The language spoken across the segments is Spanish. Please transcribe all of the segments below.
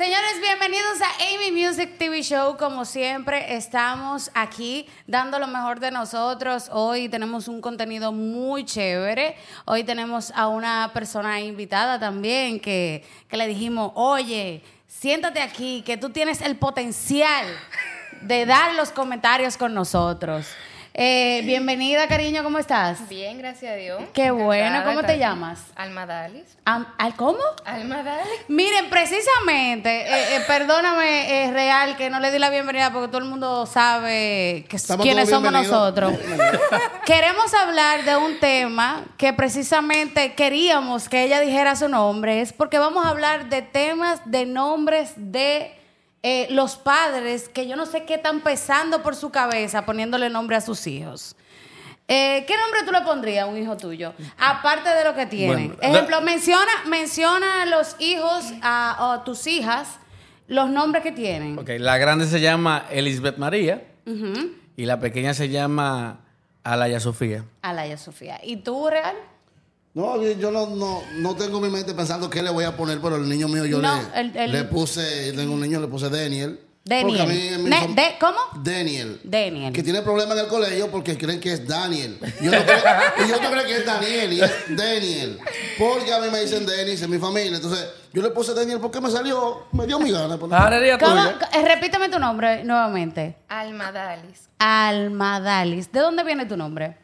Señores, bienvenidos a Amy Music TV Show. Como siempre, estamos aquí dando lo mejor de nosotros. Hoy tenemos un contenido muy chévere. Hoy tenemos a una persona invitada también que, que le dijimos, oye, siéntate aquí, que tú tienes el potencial de dar los comentarios con nosotros. Eh, bienvenida, cariño, ¿cómo estás? Bien, gracias a Dios. Qué bueno, ¿cómo te llamas? Alma Dalis. ¿Al cómo? Alma Dalis. Miren, precisamente, eh, eh, perdóname, es real que no le di la bienvenida porque todo el mundo sabe que quiénes somos nosotros. Queremos hablar de un tema que precisamente queríamos que ella dijera su nombre, es porque vamos a hablar de temas de nombres de eh, los padres que yo no sé qué están pesando por su cabeza poniéndole nombre a sus hijos. Eh, ¿Qué nombre tú le pondrías a un hijo tuyo? Aparte de lo que tienen. Bueno, Ejemplo, menciona, menciona a los hijos, a, o a tus hijas, los nombres que tienen. Ok, la grande se llama Elizabeth María y la pequeña se llama Alaya Sofía. Alaya Sofía. ¿Y tú, Real? No, yo yo no, no, no tengo mi mente pensando qué le voy a poner, pero el niño mío yo No, le, el- el- le puse, tengo un niño, le puse Daniel. Daniel. Porque a mí de- ¿Cómo? Daniel. Daniel. Que tiene problemas en el colegio porque creen que es Daniel. Y yo no creo, y yo no creo que es Daniel y es Daniel. Porque a mí me dicen Denis en mi familia. Entonces, yo le puse Daniel porque me salió, me dio mi gana. pues, tuya. Eh, repíteme tu nombre nuevamente. Alma Dalis. Alma Dalis. ¿De dónde viene tu nombre?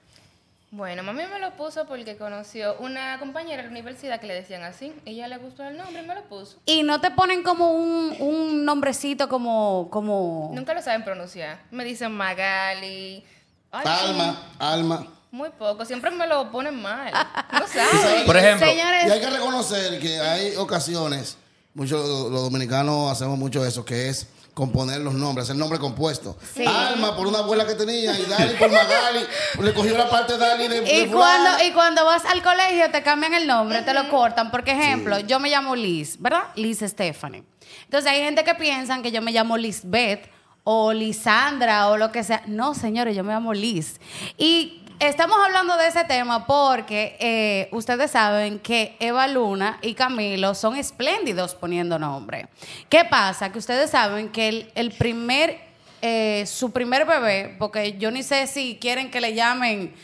Bueno, mami me lo puso porque conoció una compañera de la universidad que le decían así. Ella le gustó el nombre y me lo puso. Y no te ponen como un, un nombrecito como, como... Nunca lo saben pronunciar. Me dicen Magali. Ay, Alma, Alma. Muy poco. Siempre me lo ponen mal. No sabes saben. Por ejemplo, Señores, Y hay que reconocer que hay ocasiones, muchos los dominicanos hacemos mucho eso, que es componer los nombres, hacer nombre compuesto. Sí. Alma por una abuela que tenía y Dali por Magali, le cogió la parte de Dali de, de Y cuando, y cuando vas al colegio te cambian el nombre, te lo cortan. Porque, ejemplo, yo me llamo Liz, ¿verdad? Liz Stephanie. Entonces hay gente que piensan que yo me llamo Lisbeth o Lisandra o lo que sea. No, señores, yo me llamo Liz. Y estamos hablando de ese tema porque eh, ustedes saben que Eva Luna y Camilo son espléndidos poniendo nombre. ¿Qué pasa? Que ustedes saben que el, el primer eh, su primer bebé, porque yo ni sé si quieren que le llamen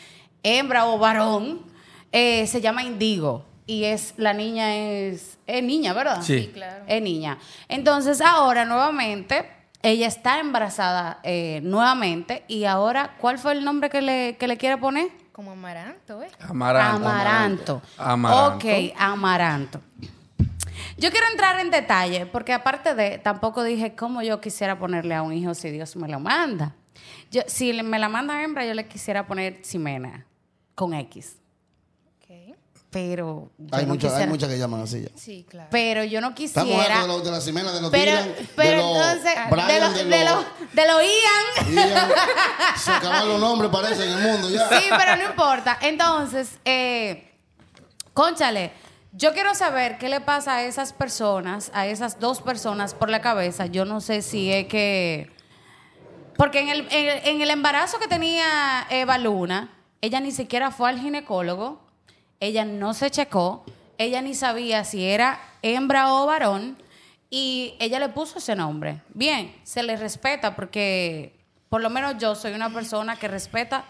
hembra o varón, eh, se llama Indigo. Y es, la niña es, es niña, ¿verdad? Sí. Sí, claro. Es niña. Entonces ahora nuevamente, ella está embarazada eh, nuevamente. Y ahora, ¿cuál fue el nombre que le, que le quiere poner? Como Amaranto, ¿eh? Amaranto. Amaranto. Amaranto. Ok, Amaranto. Yo quiero entrar en detalle, porque aparte de, tampoco dije cómo yo quisiera ponerle a un hijo si Dios me lo manda. Yo, si me la manda hembra, yo le quisiera poner Ximena, con X. Pero yo Hay, no muchas, hay muchas que llaman así ya. Sí, claro. Pero yo no Estamos quisiera... hablando de, los- de la Ximena, de los Pero, Dylan, pero de los entonces, Brian, de lo, de lo, de lo Ian. Ian. Se acaban los nombres, parece, en el mundo ya. Sí, pero no importa. Entonces, eh, conchale, yo quiero saber qué le pasa a esas personas, a esas dos personas por la cabeza. Yo no sé si es que... Porque en el, en, el- en el embarazo que tenía Eva Luna, ella ni siquiera fue al ginecólogo, ella no se checó, ella ni sabía si era hembra o varón, y ella le puso ese nombre. Bien, se le respeta porque por lo menos yo soy una persona que respeta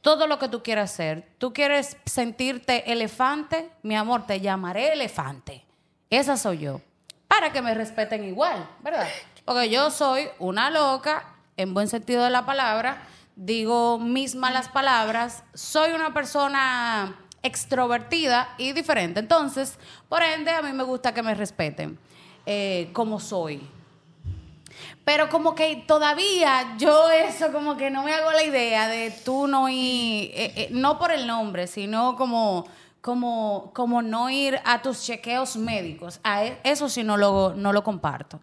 todo lo que tú quieras hacer. Tú quieres sentirte elefante, mi amor, te llamaré elefante. Esa soy yo. Para que me respeten igual, ¿verdad? Porque yo soy una loca, en buen sentido de la palabra, digo mis malas palabras, soy una persona extrovertida y diferente. Entonces, por ende, a mí me gusta que me respeten eh, como soy. Pero como que todavía yo eso como que no me hago la idea de tú no ir, eh, eh, no por el nombre, sino como, como, como no ir a tus chequeos médicos. A e- eso sí no lo, no lo comparto.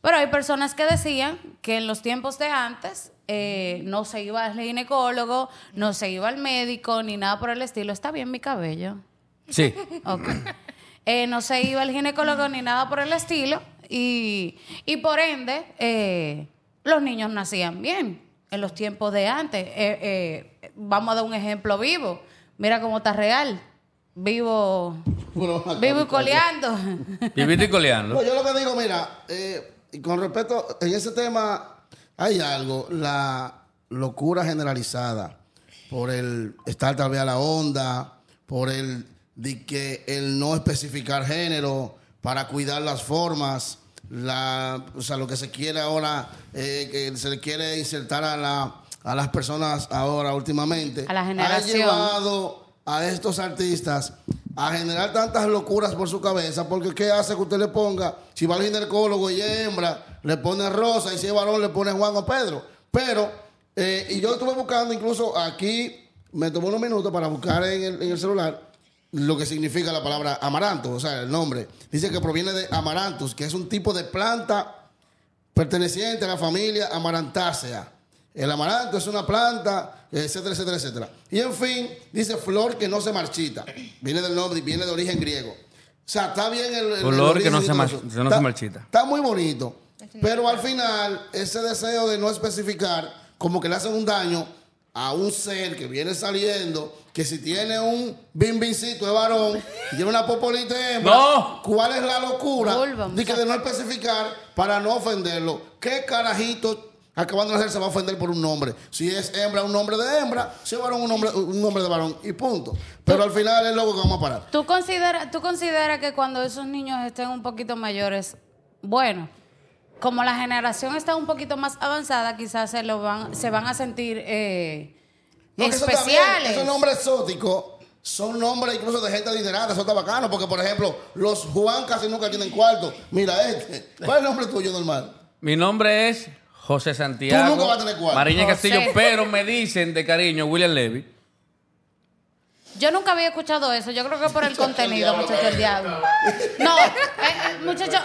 Pero hay personas que decían que en los tiempos de antes eh, no se iba al ginecólogo, no se iba al médico, ni nada por el estilo. Está bien mi cabello. Sí. Ok. Eh, no se iba al ginecólogo ni nada por el estilo. Y, y por ende, eh, los niños nacían bien en los tiempos de antes. Eh, eh, vamos a dar un ejemplo vivo. Mira cómo está real. vivo, Bueno, vivo y coleando. Viviste y coleando. No, yo lo que digo, mira, eh, y con respecto, en ese tema hay algo, la locura generalizada por el estar tal vez a la onda, por el de que el no especificar género para cuidar las formas, la, o sea, lo que se quiere ahora, eh, que se le quiere insertar a, la, a las personas ahora últimamente, A la generación. ha llevado a estos artistas a generar tantas locuras por su cabeza, porque ¿qué hace que usted le ponga? Si va al ginecólogo y hembra, le pone Rosa, y si es varón, le pone Juan o Pedro. Pero, eh, y yo estuve buscando, incluso aquí, me tomó unos minutos para buscar en el, celular lo que significa la palabra amaranto, o sea, el nombre. Dice que proviene de amaranthus, que es un tipo de planta perteneciente a la familia Amarantácea. El amaranto es una planta, etcétera, etcétera, etcétera. Y en fin, dice flor que no se marchita. Viene del nombre, viene de origen griego. O sea, está bien el. el- Flor el que no se mar- no Está- marchita. Está muy bonito. Pero al final, ese deseo de no especificar, como que le hacen un daño a un ser que viene saliendo, que si tiene un bimbincito de varón, y tiene una popolita de hembra, No. ¿cuál es la locura Vulva, de, que de no especificar para no ofenderlo? ¿Qué carajito acabando de nacer se va a ofender por un nombre? Si es hembra, un nombre de hembra, si es varón, un nombre, un nombre de varón, y punto. Pero al final es lo que vamos a parar. ¿Tú consideras tú considera que cuando esos niños estén un poquito mayores, bueno, como la generación está un poquito más avanzada, quizás se lo van, se van a sentir eh, No, que eso especiales. Esos nombres exóticos son nombres incluso de gente adinerada, eso está bacano, porque por ejemplo, los Juan casi nunca tienen cuarto. Mira este. ¿Cuál es el nombre tuyo normal? Mi nombre es José Santiago. Tú nunca vas a tener cuarto. Mariña José. Castillo, pero me dicen de cariño William Levy. Yo nunca había escuchado eso. Yo creo que por el contenido, muchacho, el diablo. No, eh, eh, muchacho.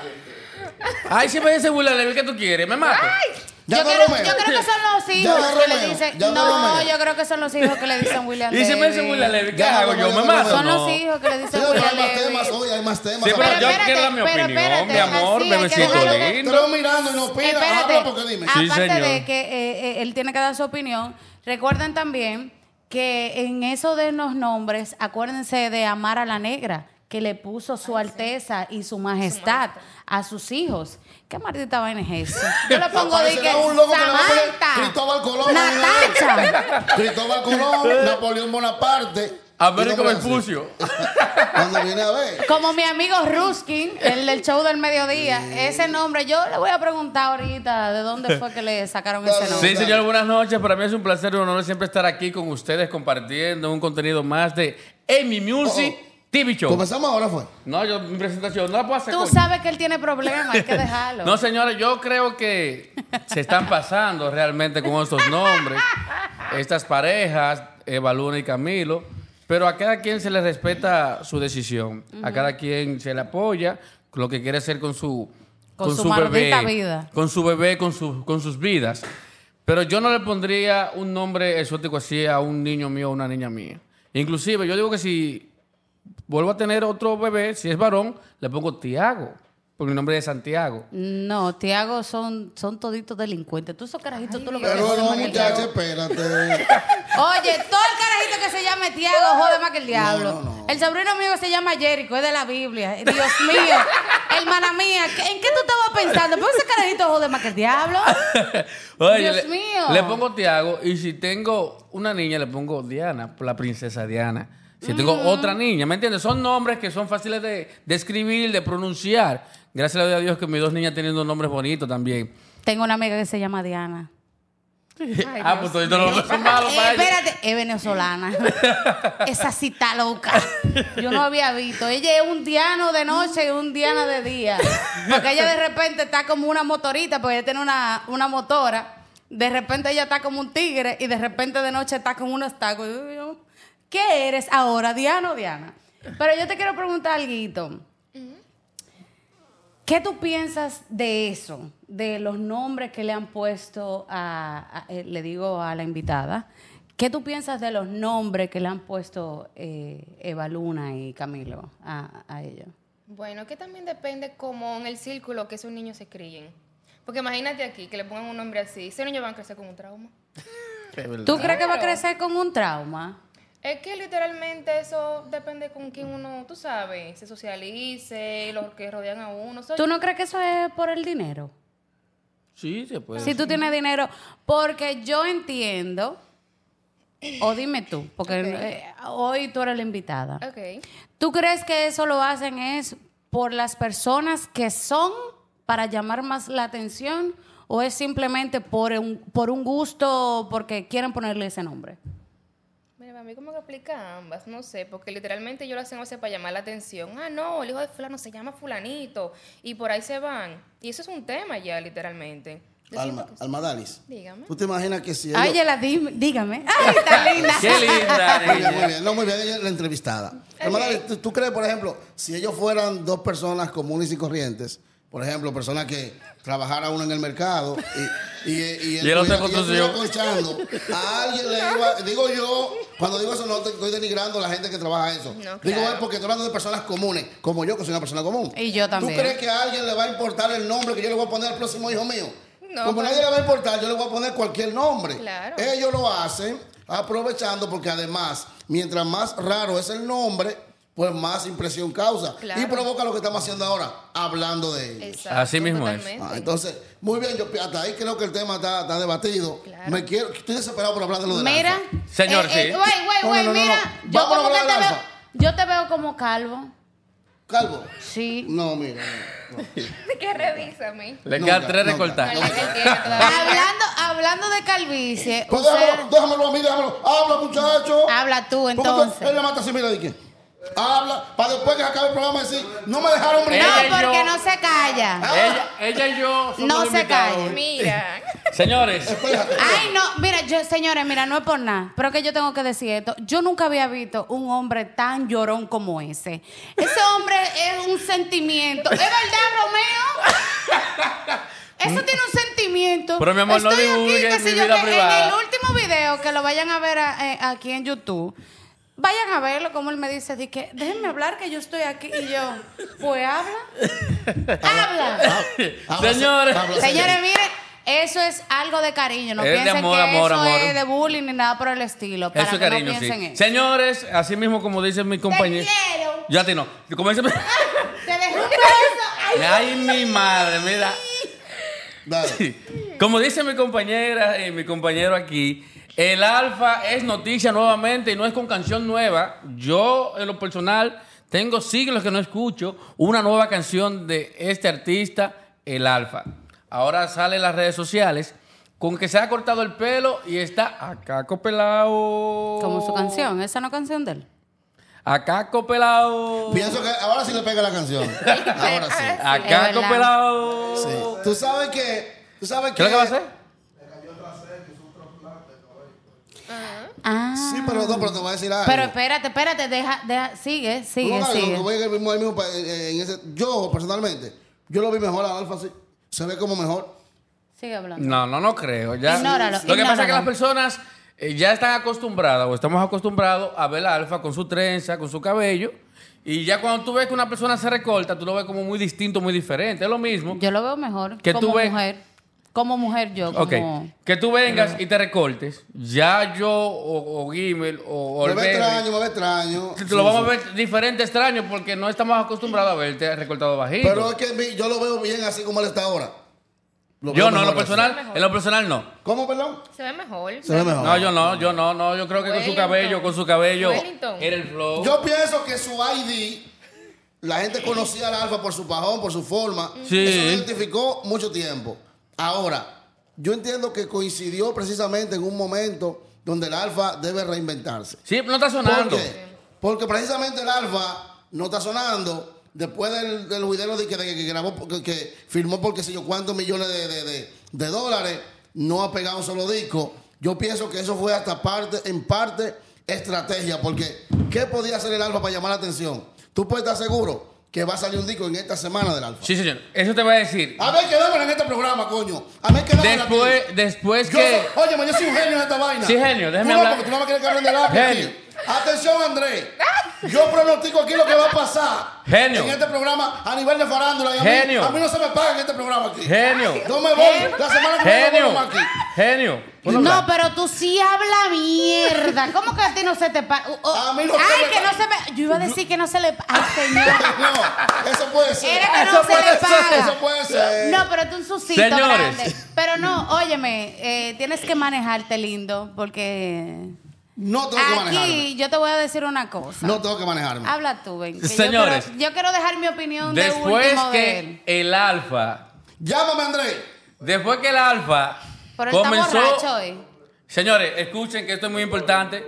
Ay, si me dice William Levy, ¿qué tú quieres? ¿Me mato? Ya Yo no creo, Romeo. yo creo que son los hijos no que le dicen. No No, Romeo. yo creo que son los hijos que le dicen William Y si me dice Levy. William Levy, ¿qué Ya, hago? ¿Yo me mato? Son los hijos que le dicen William hay más Levy. temas, hoy hay más temas. Sí, pero yo espérate, quiero dar mi opinión, espérate, mi amor, que bebecito lindo. Pero mirando y no opina. Espérate, Habla porque dime. Sí, aparte señor. de que eh, eh, él tiene que dar su opinión, recuerden también que en eso de los nombres, acuérdense de amar a la negra, que le puso su alteza y su majestad a sus hijos. ¿Qué maldita vaina es eso? Yo le pongo de que un loco que Samantha, Cristóbal Colón. Natacha. Cristóbal Colón, Napoleón Bonaparte. Américo Vespucio. Cuando viene a ver. Como mi amigo Ruskin, el del show del mediodía, ese nombre, yo le voy a preguntar ahorita de dónde fue que le sacaron ese nombre. Sí, señor, buenas noches. Para mí es un placer y un honor siempre estar aquí con ustedes compartiendo un contenido más de Amy Music Oh, TV Show. Comenzamos ahora, fue. No, yo mi presentación no la puedo hacer. Tú coño. sabes que él tiene problemas, hay que dejarlo. No, señores, yo creo que se están pasando realmente con estos nombres, estas parejas, Eva Luna y Camilo, pero a cada quien se le respeta su decisión, a cada quien se le apoya lo que quiere hacer con su Con su maldita vida. con su bebé, con su, con sus vidas. Pero yo no le pondría un nombre exótico así a un niño mío o una niña mía. Inclusive, yo digo que si vuelvo a tener otro bebé, si es varón, le pongo Tiago, por mi nombre es Santiago. No, Tiago son, son toditos delincuentes. Tú esos carajitos, tú lo que Pero no, diablo. espérate. Oye, todo el carajito que se llame Tiago jode más que el diablo. no, no. El sobrino mío que se llama Jericho, es de la Biblia. Dios mío, hermana mía, ¿qué- ¿en qué tú estabas pensando? ¿Por qué ese carajito jode más que el diablo? Oye, Dios le, mío. Le pongo Tiago y si tengo una niña le pongo Diana, por la princesa Diana. Si tengo Mm. otra niña, ¿me entiendes? Son nombres que son fáciles de, de escribir, de pronunciar. Gracias a Dios que mis dos niñas teniendo nombres bonitos también. Tengo una amiga que se llama Diana. ah, pues todos los nombres son malos Eh, para ella. espérate, es venezolana. Esa está loca. Yo no había visto. Ella es un diano de noche y un diana de día. Porque ella de repente está como una motorita, porque ella tiene una, una motora. De repente ella está como un tigre y de repente de noche está como unos tacos. Yo ¿Qué eres ahora, Diana o Diana? Pero yo te quiero preguntar algo. ¿Qué tú piensas de eso? De los nombres que le han puesto a, a- eh, le digo a la invitada. ¿Qué tú piensas de los nombres que le han puesto eh, Eva Luna y Camilo a, a ellos? Bueno, que también depende como en el círculo que esos niños se críen. Porque imagínate aquí que le pongan un nombre así, ese niño va a crecer con un trauma. ¿Tú crees que va a crecer con un trauma? Es que literalmente eso depende con quién uno, tú sabes, se socialice, los que rodean a uno. ¿Tú no crees que eso es por el dinero? Sí, se puede. Si tú tienes dinero, porque yo entiendo, o dime tú, porque eh, hoy tú eres la invitada. Ok. ¿Tú crees que eso lo hacen es por las personas que son para llamar más la atención o es simplemente por un, por un gusto, porque quieren ponerle ese nombre? A mí cómo que aplica ambas, no sé, porque literalmente yo lo hacen a veces para llamar la atención. Ah, no, el hijo de fulano se llama fulanito y por ahí se van. Y eso es un tema ya, literalmente. Alma, que- Alma Dalis. Dígame. ¿Tú te imaginas que si. Ay, Yela, dime- dígame. Ay, está linda. Qué linda. Muy bien, niña. muy bien. No, muy bien, ella la entrevistada. Alma Dalis, ¿tú, tú crees, por ejemplo, si ellos fueran dos personas comunes y corrientes, por ejemplo, personas que trabajara uno en el mercado y, y, y, Y el otro en y conchando, a alguien le iba, digo yo, cuando digo eso no te estoy denigrando a la gente que trabaja eso. No, Digo es porque estoy hablando de personas comunes, como yo que soy una persona común. Y yo también. ¿Tú crees que a alguien le va a importar el nombre que yo le voy a poner al próximo hijo mío? No, como pues- nadie le va a importar, yo le voy a poner cualquier nombre. Claro. Ellos lo hacen aprovechando porque además, mientras más raro es el nombre, pues más impresión causa. Claro. Y provoca lo que estamos haciendo ahora, hablando de ellos. Exacto, Así mismo es. Ah, entonces, muy bien, yo hasta ahí creo que el tema está, está debatido. Claro. Me quiero, estoy desesperado por hablar de lo de Mira. Señor, eh, sí. eh, Güey, güey, güey, no, no, no, mira. no. Yo como que te veo. Yo te veo como calvo. Calvo. Sí. No, mira. no, no. ¿Qué revísame? Le Nunca, quedan tres recortadas. Hablando, hablando de calvicie, Pues usted- déjamelo, déjamelo a mí, déjamelo. Habla, muchacho. habla tú ¿Cómo que entonces. Él le mata así, mira, ¿de qué? Habla, para después que acabe el programa decir, no me dejaron brillar. No, porque yo- no se calla. Ella, ella y yo somos No se calle. Mira. Señores. Ay, no, mira, yo, señores, mira, no es por nada, pero que yo tengo que decir esto. Yo nunca había visto un hombre tan llorón como ese. Ese hombre es un sentimiento. ¿Es verdad, Romeo? Eso tiene un sentimiento. Pero, mi amor, no Estoy aquí, divulgues mi yo, vida que privada. En el último video que lo vayan a ver a- eh, aquí en YouTube, vayan a verlo como él me dice, di que déjenme hablar que yo estoy aquí. Y yo, pues habla. habla. Habla, Señores. habla, Señores, miren, eso es algo de cariño. No Es de piensen amor, que amor, eso amor. es de bullying ni nada por el estilo. Para eso es que cariño, no piensen sí. eso. Señores, así mismo como dice mi compañero. Yo a ti no. Como dice mi- Te dejé un beso. Ay, Ay, mi madre, mira. Dale. Como dice mi compañera y mi compañero aquí, el alfa es noticia nuevamente y no es con canción nueva. Yo, en lo personal, tengo siglos que no escucho una nueva canción de este artista, el alfa. Ahora sale en las redes sociales con que se ha cortado el pelo y está acá copelado. Como su canción, esa no es canción de él. Acá copelado. Pienso que ahora sí le pega la canción. Ahora sí. Acá Es verdad. copelado. Sí. Tú sabes que. Tú sabes que. ¿Qué es lo que va a hacer? Ah. Sí, pero no, pero te voy a decir algo. Pero espérate, espérate, deja, deja, sigue, sigue, No, no, no, sigue. el mismo- el mismo pa- eh, en ese- yo, personalmente, yo lo vi mejor a Alfa, sí. Se ve como mejor. Sigue hablando. No, no, no creo. Ya. Ignóralo, Lo que pasa es que las personas eh, ya están acostumbradas o estamos acostumbrados a ver a Alfa con su trenza, con su cabello. Y ya cuando tú ves que una persona se recorta, tú lo ves como muy distinto, muy diferente. Es lo mismo. Yo lo veo mejor Que como tú ves- mujer. Como mujer yo, como... Que tú vengas y te recortes. Ya yo o, o Gimel o, o Me ve extraño, me ve extraño. Te Sí, lo vamos sí. a ver diferente, extraño, porque no estamos acostumbrados a verte recortado bajito. Pero es que yo lo veo bien así como él está ahora. Lo yo no, en lo personal, en lo personal no. ¿Cómo, perdón? Se ve mejor. Se ve mejor. No, yo no, yo no, no, yo creo que con su cabello, con su cabello, Wellington. era el flow. Yo pienso que su ID, la gente conocía al Alfa por su pajón, por su forma. Sí. Eso lo identificó mucho tiempo. Ahora, yo entiendo que coincidió precisamente en un momento donde el Alfa debe reinventarse. Sí, no está ¿Por sonando. qué? Porque precisamente el Alfa no está sonando después del, del video de que, de que grabó, que, que firmó por qué sé yo cuántos millones de, de- de- dólares, no ha pegado un solo disco. Yo pienso que eso fue hasta parte, en parte, estrategia, porque ¿qué podía hacer el Alfa para llamar la atención? Tú puedes estar seguro que va a salir un disco en esta semana del Alfa. Sí, señor. Eso te voy a decir. A ver, quedámosla en este programa, coño. A ver, quedámosla Después, después Yo que. soy- oye, man, yo soy un genio en esta vaina. Sí, genio, déjame Tú no, hablar. Porque tú no me quieres que hable de lápiz Genio. aquí. Atención, Andrés. Yo pronostico aquí lo que va a pasar. Genio. En este programa a nivel de farándula. Y a, Genio. Mí, a mí no se me paga en este programa aquí. Genio. No me voy. La semana que viene Genio. no aquí. Genio. ¿Puedo No, hablar? pero tú sí hablas mierda. ¿Cómo que a ti no se te pasa? A mí no se Ay, me que pa- no se me. Yo iba a decir que no se le. Ay, señor. No, eso puede ser. Era que Eso no se puede le ser, paga. Eso puede ser. No, pero tú un susito Señores. grande. Pero no, óyeme, eh, tienes que manejarte lindo porque No tengo que manejarme. aquí yo te voy a decir una cosa. No tengo que manejarme. Habla tú, yo Señores. quiero- Yo quiero, dejar mi opinión de Después último de él. que el alfa, Llámame, Andrés. después que el alfa Pero está comenzó... borracho hoy. Señores, escuchen que esto es muy importante.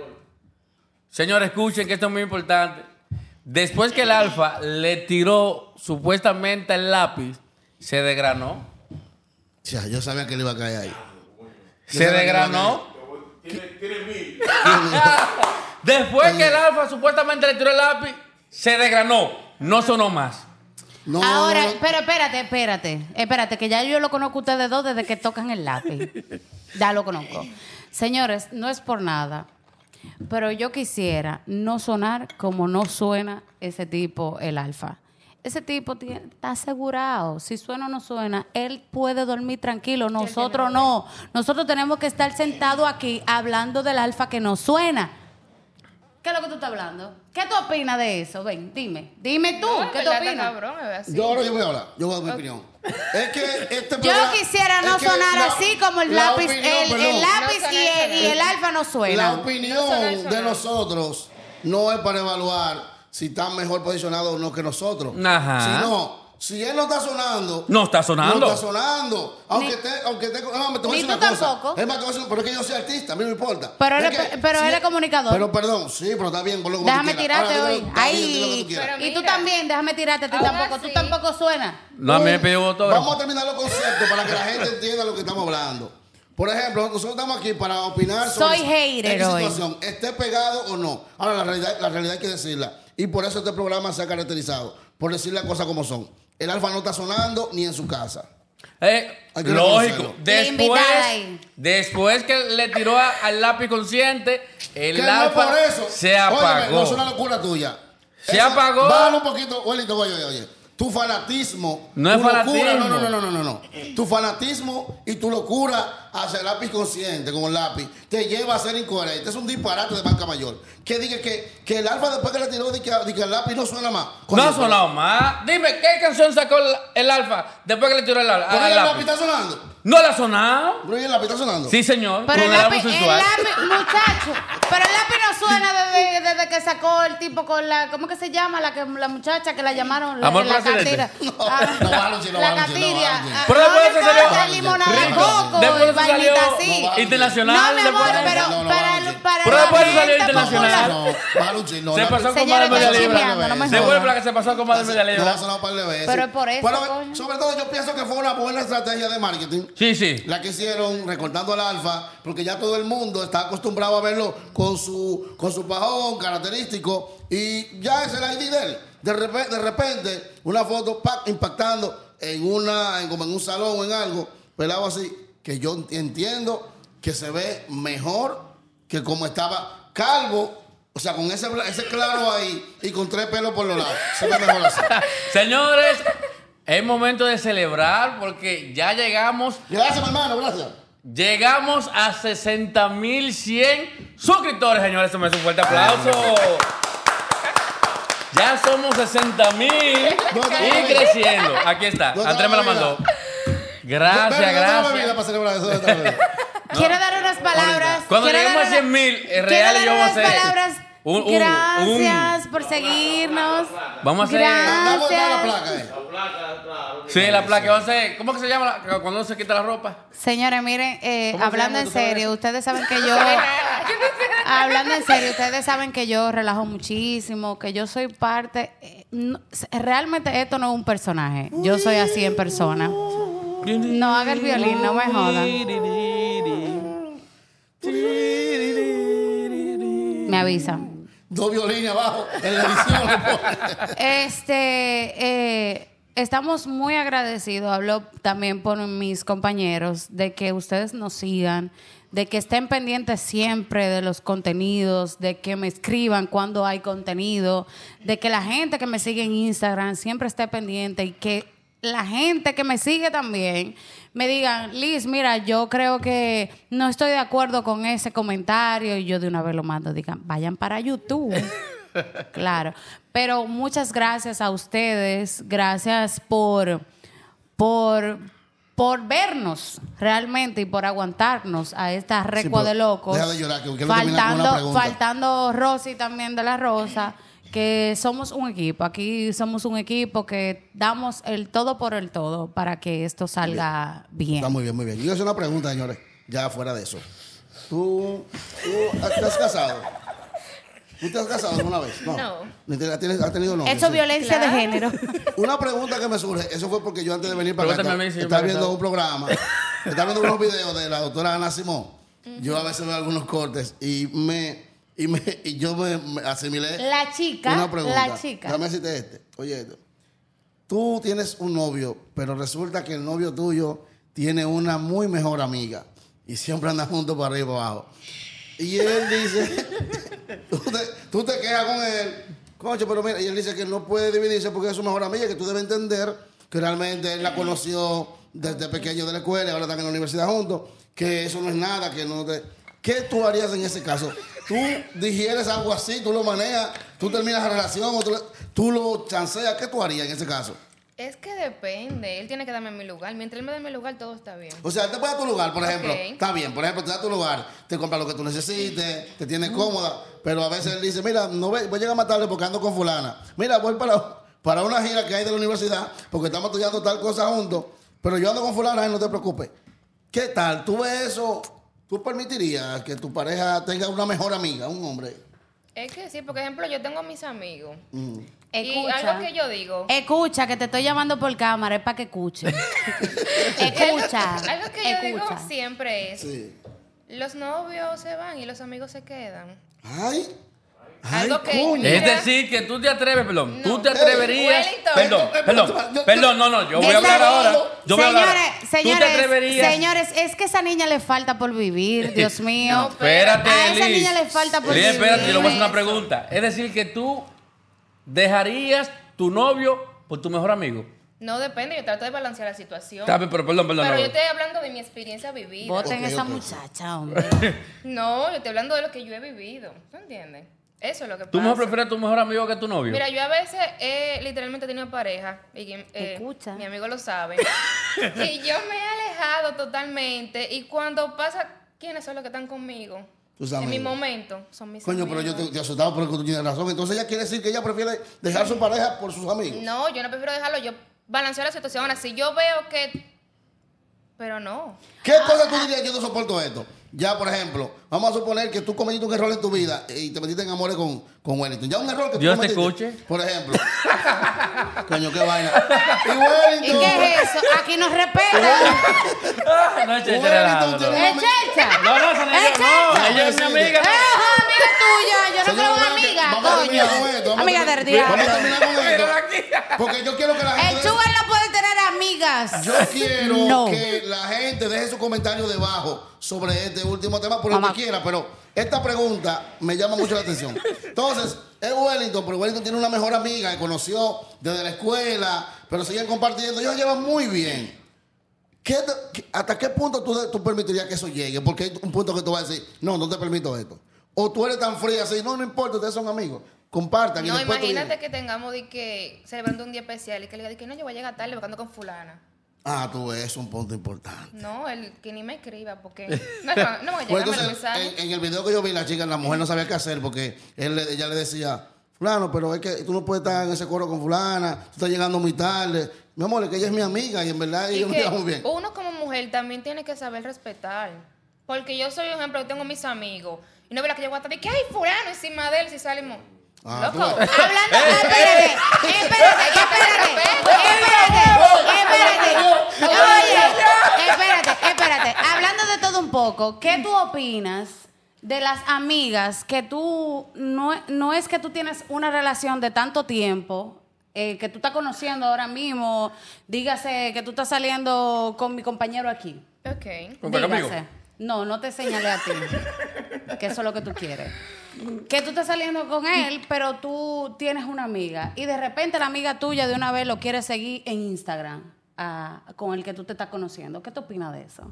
Señores, escuchen que esto es muy importante. Después que el alfa le tiró supuestamente el lápiz, se desgranó. Ya, yo sabía que le iba a caer ahí. Yo Se sabía Después que el alfa supuestamente le tiró el lápiz, se desgranó. No sonó más. No, Ahora, pero espérate, espérate, espérate, que ya yo lo conozco a ustedes dos desde que tocan el lápiz. Ya lo conozco. Señores, no es por nada, pero yo quisiera no sonar como no suena ese tipo, el alfa. Ese tipo tiene- está asegurado. Si suena o no suena, él puede dormir tranquilo. Nosotros no. Nosotros tenemos que estar sentados aquí hablando del alfa que no suena. ¿Qué es lo que tú estás hablando? ¿Qué tú opinas de eso? Ven, dime. Dime tú, No, ¿qué tú opinas? cabrón, es así. Yo ahora yo voy a hablar. Yo voy a dar mi opinión. Es que este Yo programa- quisiera no sonar la- así como el la lápiz, opinión, el, lápiz No y, el, y el alfa no La suena. opinión No sonar, de nosotros no es para evaluar si están mejor posicionados o no que nosotros. Ajá. Sino, si él no está sonando. No está sonando. No está sonando. Aunque Ni- esté, aunque esté, no, me te voy a Ni decir tú una cosa. tampoco. Es más, te voy a decir- pero es que yo soy artista, a mí no me importa. Pero él Es que pero él es comunicador. Pero perdón, sí, pero está bien, como Déjame tú tirarte Ahora, hoy. Ahí. tú Y tú también, déjame tirarte a ti Ahora tampoco. Tú tampoco suenas. No, a mí me Vamos a terminar los conceptos para que la gente entienda lo que estamos hablando. Por ejemplo, nosotros estamos aquí para opinar sobre Soy hater X hoy. situación, esté pegado o no. Ahora, la realidad, la realidad hay que decirla. Y por eso este programa se ha caracterizado, por decir las cosas como son. El alfa no está sonando ni en su casa. Eh, lógico. Después, después que le tiró a- al lápiz consciente, el no alfa por eso. se Óyeme, apagó. no es una locura tuya. Se apagó. Bájalo un poquito, Wellington, oye, oye, oye. Tu fanatismo. No es tu locura- fanatismo. no, no, no, no, no, no. Tu fanatismo y tu locura hacia el lápiz consciente, como el lápiz, te lleva a ser incoherente. Es un disparate de banca mayor. Que diga que, que el alfa después que le tiró, diga que, el lápiz no suena más. No ha sonado más. Dime, ¿qué canción sacó el, el alfa después que le tiró el, al- ¿Por al el lápiz? está sonando? ¿No la ha sonado? ¿Por el lápiz está sonando? Sí, señor. Pero con el el lápiz, el lápiz, muchacho. Pero el lápiz no suena desde, desde que sacó el tipo con la. ¿Cómo que se llama? La, que, la muchacha que la llamaron. La, Amor la catira. No, Ah, no, La. Ah, Pero después se salió- limonada de coco Después y se salió así. Internacional. No, mi amor, pero para, para Pero después salió gente internacional. No. Se pasó con más de media libra. Se vuelve la que se pasó con más de media No, libra. ha sonado un par de veces. Pero es por eso, sobre todo, yo pienso que fue una buena estrategia de marketing. Sí, sí. La que hicieron recortando al alfa, porque ya todo el mundo está acostumbrado a verlo con su, con su pajón característico y ya es el ID de él. De repente, de repente una foto ¡pac! impactando en una, en, como en un salón o en algo, pelado así, que yo entiendo que se ve mejor que como estaba calvo, o sea, con ese, ese claro ahí y con tres pelos por los lados. Se ve mejor así. Señores, es momento de celebrar porque ya llegamos, Gracias, mi hermano, gracias. llegamos a 60.100 suscriptores, señores. Eso me hace un fuerte aplauso. Ya somos 60.000 y creciendo. Aquí está. ¿Dónde está Andrés me la mandó. Gracias, Ven, ¿dónde está la bebida gracias. Quiero dar unas palabras. Cuando quiero lleguemos a dar 100 una- mil, es quiero real y yo voy a unas hacer. palabras. Un- un- Gracias por seguirnos. Vamos a hacer. Gracias. placa, eh. Sí, la placa. Vamos a hacer. ¿Cómo que se llama la- cuando uno se quita la ropa? Señores, miren, eh, ¿Cómo se hablando llama? en ¿Tú sabes serio, eso? ustedes saben que yo. hablando en serio, ustedes saben que yo relajo muchísimo, que yo soy parte. eh, no- realmente esto no es un personaje. Yo soy así en persona. No haga el violín, no me jodan. Me avisan. Dos violines abajo en la edición. Este, eh, estamos muy agradecidos, hablo también por mis compañeros, de que ustedes nos sigan, de que estén pendientes siempre de los contenidos, de que me escriban cuando hay contenido, de que la gente que me sigue en Instagram siempre esté pendiente y que la gente que me sigue también me digan, Liz, mira, yo creo que no estoy de acuerdo con ese comentario y yo de una vez lo mando, digan, vayan para YouTube. claro, pero muchas gracias a ustedes, gracias por, por, por vernos realmente y por aguantarnos a esta recua de locos. deja de llorar, que una faltando, faltando Rosy también de la Rosa, que somos un equipo. Aquí somos un equipo que damos el todo por el todo para que esto salga bien. Está muy bien, muy bien. Yo hacer una pregunta, señores, ya fuera de eso. ¿Tú, tú te has casado? ¿Tú te has casado alguna vez? No. ¿Ni te- ¿Tienes, ¿Has tenido novio? Eso es Sí. violencia de género. Una pregunta que me surge, eso fue porque yo antes de venir para acá Pregúntame estaba, viendo un programa, estaba viendo unos videos de la doctora Ana Simón. Yo a veces veo algunos cortes y me y, me, y yo me, me asimilé La chica, una pregunta. la chica. Déjame decirte este. Oye, esto. tú tienes un novio, pero resulta que el novio tuyo tiene una muy mejor amiga y siempre andan juntos para arriba y para abajo. Y él dice, tú, te, tú te quejas con él, concho, pero mira, y él dice que no puede dividirse porque es su mejor amiga, que tú debes entender que realmente él la conoció desde pequeño de la escuela y ahora están en la universidad juntos, que eso no es nada, que no te... ¿Qué tú harías en ese caso? Tú digieres algo así, tú lo manejas, tú terminas la relación, o tú, lo chanceas, ¿qué tú harías en ese caso? Es que depende. Él tiene que darme mi lugar. Mientras él me dé mi lugar, todo está bien. O sea, él te puede dar tu lugar, por ejemplo. Está bien, por ejemplo, te da tu lugar, te compra lo que tú necesites, te tiene cómoda, pero a veces él dice, mira, no voy a llegar más tarde porque ando con fulana. Mira, voy para, para una gira que hay de la universidad porque estamos estudiando tal cosa juntos, pero yo ando con fulana y no te preocupes. ¿Qué tal? ¿Tú ves eso? ¿Tú permitirías que tu pareja tenga una mejor amiga, un hombre? Es que sí, por ejemplo, yo tengo a mis amigos. Mm. Y Escucha. algo que yo digo. Escucha, que te estoy llamando por cámara, es para que escuche. escucha. Algo que yo digo escucha. siempre es: Sí. los novios se van y los amigos se quedan. Ay. Ay, Algo que- coño. Mira. Es decir, que tú te atreves, perdón, tú te atreverías. Wellington. Perdón, perdón, yo- perdón, no, no, yo voy a Esa- hablar ahora. Yo voy a hablar. señores, ¿Tú señores, te atreverías? señores, es que a esa niña le falta por vivir, Dios mío. No, Espérate, A esa Liz. niña le falta por Liz, vivir. espérate, yo le voy a hacer una pregunta. Es decir, que tú dejarías tu novio por tu mejor amigo. No depende, yo trato de balancear la situación. Está bien, pero perdón, perdón. Pero no. yo estoy hablando de mi experiencia vivida. Voten Ok, esa ok. muchacha, hombre. No, yo estoy hablando de lo que yo he vivido. ¿Tú entiendes? Eso es lo que ¿Tú pasa. mejor prefieres a tu mejor amigo que a tu novio? Mira, yo a veces he literalmente tenido pareja y eh, Escucha. mi amigo lo sabe. y yo me he alejado totalmente y cuando pasa, ¿quiénes son los que están conmigo? Tus En mi momento son mis Coño, pero yo te, te asustaba porque tú tienes razón. Entonces ella quiere decir que ella prefiere dejar su pareja por sus amigos. No, yo no prefiero dejarlo, yo balanceo la situación. Ahora, si yo veo que... Pero no. ¿Qué cosa tú dirías yo no soporto esto? Ya, por ejemplo, vamos a suponer que tú cometiste un error en tu vida y te metiste en amores con, con Wellington. Ya un error que tú Dios te cometiste. escuche. Por ejemplo. Coño, qué vaina. Y ¿Y Wellington. qué es eso? Aquí nos respetan. Ah, no, eche, Wellington tiene no. una ¡Es checha! No, no, no es ¡Es yo, checha! no, ella es mi amiga. ¡Eh, amiga tuya! Yo no Señor, creo vamos a- amiga, vamos a terminar coño. con esto, vamos a Amiga terminar- del diablo. Vamos a terminar con esto. Porque yo quiero que la El gente. sugar no puede Yo quiero No. que la gente deje su comentario debajo sobre este último tema, por lo que quiera, pero esta pregunta me llama mucho la atención. Entonces, es Wellington, pero Wellington tiene una mejor amiga que conoció desde la escuela, pero siguen compartiendo. Ellos llevan muy bien. ¿Qué te- qué- ¿Hasta qué punto tú, tú permitirías que eso llegue? Porque hay un punto que tú vas a decir, no, no te permito esto. O tú eres tan fría así, no, no importa, ustedes son amigos. Compartan. y No, tú imagínate que tengamos de que celebrando un día especial y que le diga de que no, yo voy a llegar tarde buscando con fulana. Ah, tú ves, es un punto importante. No, el que ni me escriba porque no, no, no los entonces, mensajes. en, en el video que yo vi, la chica, la mujer no sabía qué hacer porque él, ella le decía, fulano, pero es que tú no puedes estar en ese coro con fulana, tú estás llegando muy tarde. Mi amor, es que ella es mi amiga y en verdad Y ella me que lleva muy bien. uno como mujer también tiene que saber respetar. Porque yo soy un ejemplo, yo tengo mis amigos. Y no ve la que yo voy a estar de que hay fulano encima de él si salimos. Ah, Loco. Hablando, espérate, espérate, espérate, espérate, espérate. Oye, espérate, espérate. Hablando de todo un poco, ¿qué tú opinas de las amigas que tú, no, no es que tú tienes una relación de tanto tiempo, eh, que tú estás conociendo ahora mismo, dígase que tú estás saliendo con mi compañero aquí. Ok. Dígase. No, no te señalé a ti. que eso es lo que tú quieres. Que tú estás saliendo con él, pero tú tienes una amiga. Y de repente la amiga tuya de una vez lo quiere seguir en Instagram con el que tú te estás conociendo. ¿Qué tú opinas de eso?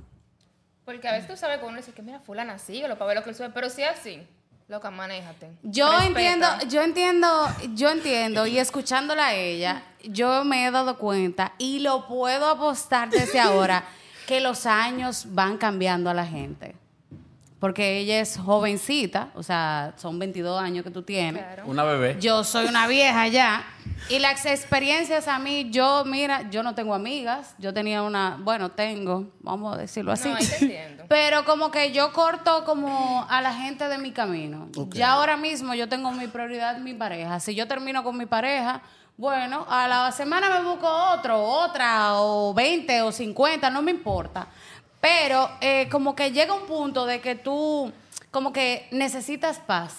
Porque a veces tú sabes que uno dice que mira, fulana síguelo para ver lo que él sube. Pero si es así, loca, manéjate. Yo Respeta. entiendo, yo entiendo, yo entiendo, y escuchándola a ella, yo me he dado cuenta y lo puedo apostar desde ahora que los años van cambiando a la gente. Porque ella es jovencita, o sea, son 22 años que tú tienes. Claro. Una bebé. Yo soy una vieja ya. Y las experiencias a mí, yo, mira, yo no tengo amigas. Yo tenía una, bueno, tengo, vamos a decirlo así. No, entiendo. Pero como que yo corto como a la gente de mi camino. Ok. Ya ahora mismo yo tengo mi prioridad mi pareja. Si yo termino con mi pareja, bueno, a la semana me busco otro, otra, o 20 o 50, no me importa. Pero eh, como que llega un punto de que tú como que necesitas paz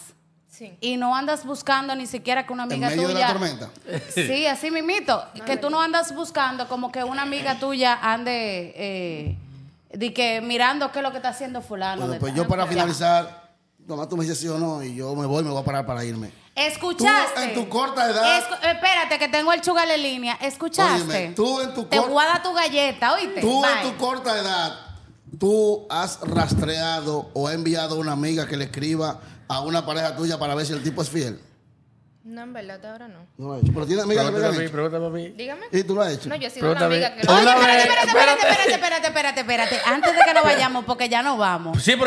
Sí. y no andas buscando ni siquiera que una En amiga medio de tuya la tormenta. Sí, así mismito. que tú no andas buscando como que una amiga tuya ande eh, de que mirando qué es lo que está haciendo fulano. Bueno, de pues yo para Ya. finalizar, nomás tú me dices sí o no, y yo me voy, me voy a parar para irme. ¿Escuchaste? Tú, en tu corta edad- Escu- espérate, que tengo el chugal en línea. ¿Escuchaste? Óyeme, tú en tu Te cor- voy a dar tu galleta, oíste. Tú Bye. en tu corta edad, tú has rastreado o has enviado a una amiga que le escriba a una pareja tuya para ver si el tipo es fiel. No, en verdad, ahora no. No lo ha hecho. Pero tiene amigas que me lo Pregúntame a mí, hecho. pregúntame a mí. Dígame. Y tú lo has hecho. No, yo he sido una Pregúntame. amiga que... Una Oye, espérate, vez- espérate, espérate, espérate, espérate, espérate, espérate. Antes de que nos vayamos, porque ya no vamos. Sí, pero